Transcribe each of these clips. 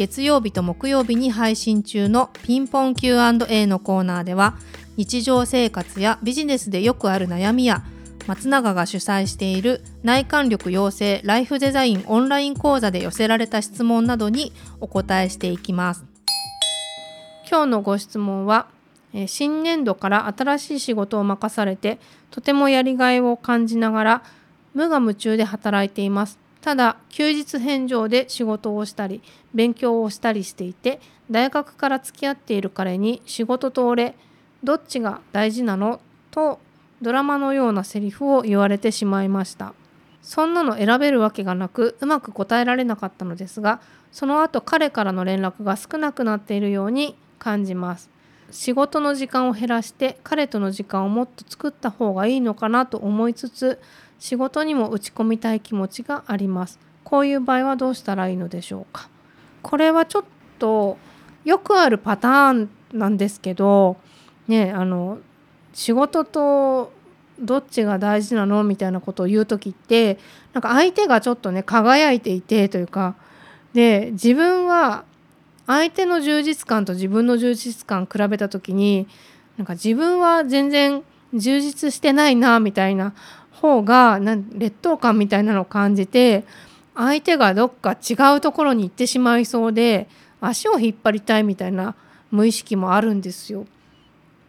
月曜日と木曜日に配信中のピンポン Q&A のコーナーでは日常生活やビジネスでよくある悩みや松永が主催している内観力養成ライフデザインオンライン講座で寄せられた質問などにお答えしていきます。今日のご質問は新年度から新しい仕事を任されてとてもやりがいを感じながら無我夢中で働いています。ただ休日返上で仕事をしたり勉強をしたりしていて大学から付き合っている彼に仕事と俺どっちが大事なの？とドラマのようなセリフを言われてしまいました。そんなの選べるわけがなくうまく答えられなかったのですがその後彼からの連絡が少なくなっているように感じます。仕事の時間を減らして彼との時間をもっと作った方がいいのかなと思いつつ仕事にも打ち込みたい気持ちがあります。こういう場合はどうしたらいいのでしょうか？これはちょっとよくあるパターンなんですけどねあの仕事とどっちが大事なのみたいなことを言う時ってなんか相手がちょっとね輝いていてというかで自分は相手の充実感と自分の充実感比べた時になんか自分は全然充実してないなみたいな方が劣等感みたいなのを感じて相手がどっか違うところに行ってしまいそうで足を引っ張りたいみたいな無意識もあるんですよ。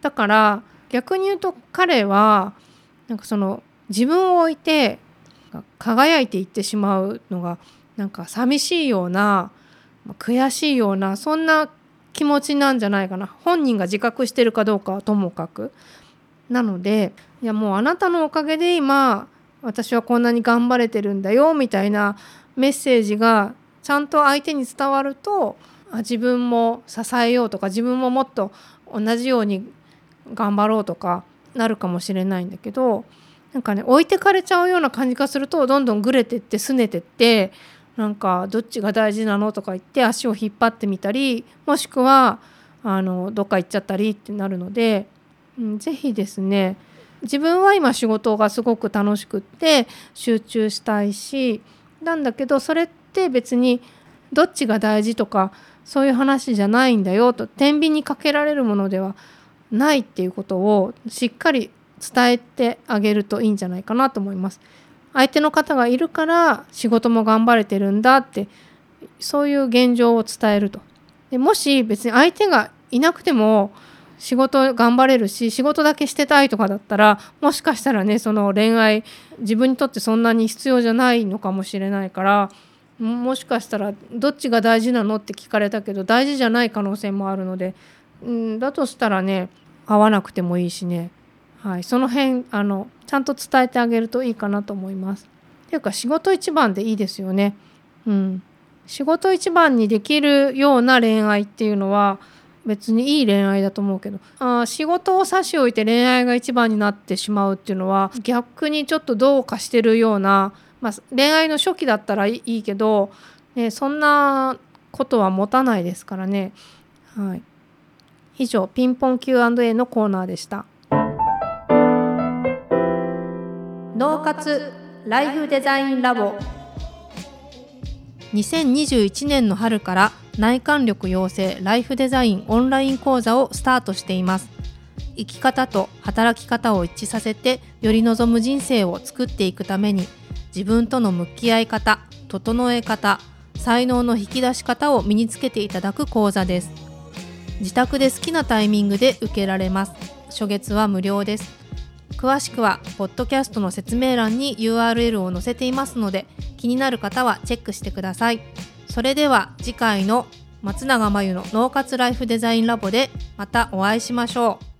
だから逆に言うと彼はなんかその自分を置いて輝いていってしまうのがなんか寂しいような悔しいようなそんな気持ちなんじゃないかな本人が自覚してるかどうかはともかくなのでいやもうあなたのおかげで今私はこんなに頑張れてるんだよみたいなメッセージがちゃんと相手に伝わるとあ自分も支えようとか自分ももっと同じように頑張ろうとかなるかもしれないんだけどなんかね置いてかれちゃうような感じがするとどんどんぐれてって拗ねてってなんかどっちが大事なのとか言って足を引っ張ってみたりもしくはあのどっか行っちゃったりってなるので、ぜひですね自分は今仕事がすごく楽しくって集中したいしなんだけどそれって別にどっちが大事とかそういう話じゃないんだよと天秤にかけられるものではないっていうことをしっかり伝えてあげるといいんじゃないかなと思います。相手の方がいるから仕事も頑張れてるんだってそういう現状を伝えると。でもし別に相手がいなくても仕事頑張れるし仕事だけしてたいとかだったらもしかしたらねその恋愛自分にとってそんなに必要じゃないのかもしれないからもしかしたらどっちが大事なのって聞かれたけど大事じゃない可能性もあるので、うん、だとしたらね会わなくてもいいしね、はい、その辺あのちゃんと伝えてあげるといいかなと思います。ていうか仕事一番でいいですよね。うん、仕事一番にできるような恋愛っていうのは別にいい恋愛だと思うけどあ仕事を差し置いて恋愛が一番になってしまうっていうのは逆にちょっとどうかしてるような、まあ、恋愛の初期だったらいいけど、ね、そんなことは持たないですからね。はい、以上ピンポン Q&A のコーナーでした。脳活ライフデザインラボ2021年の春から内観力養成ライフデザインオンライン講座をスタートしています。生き方と働き方を一致させてより望む人生を作っていくために自分との向き合い方整え方才能の引き出し方を身につけていただく講座です。自宅で好きなタイミングで受けられます。初月は無料です。詳しくはポッドキャストの説明欄に URL を載せていますので気になる方はチェックしてください。それでは次回の松永真由の脳活ライフデザインラボでまたお会いしましょう。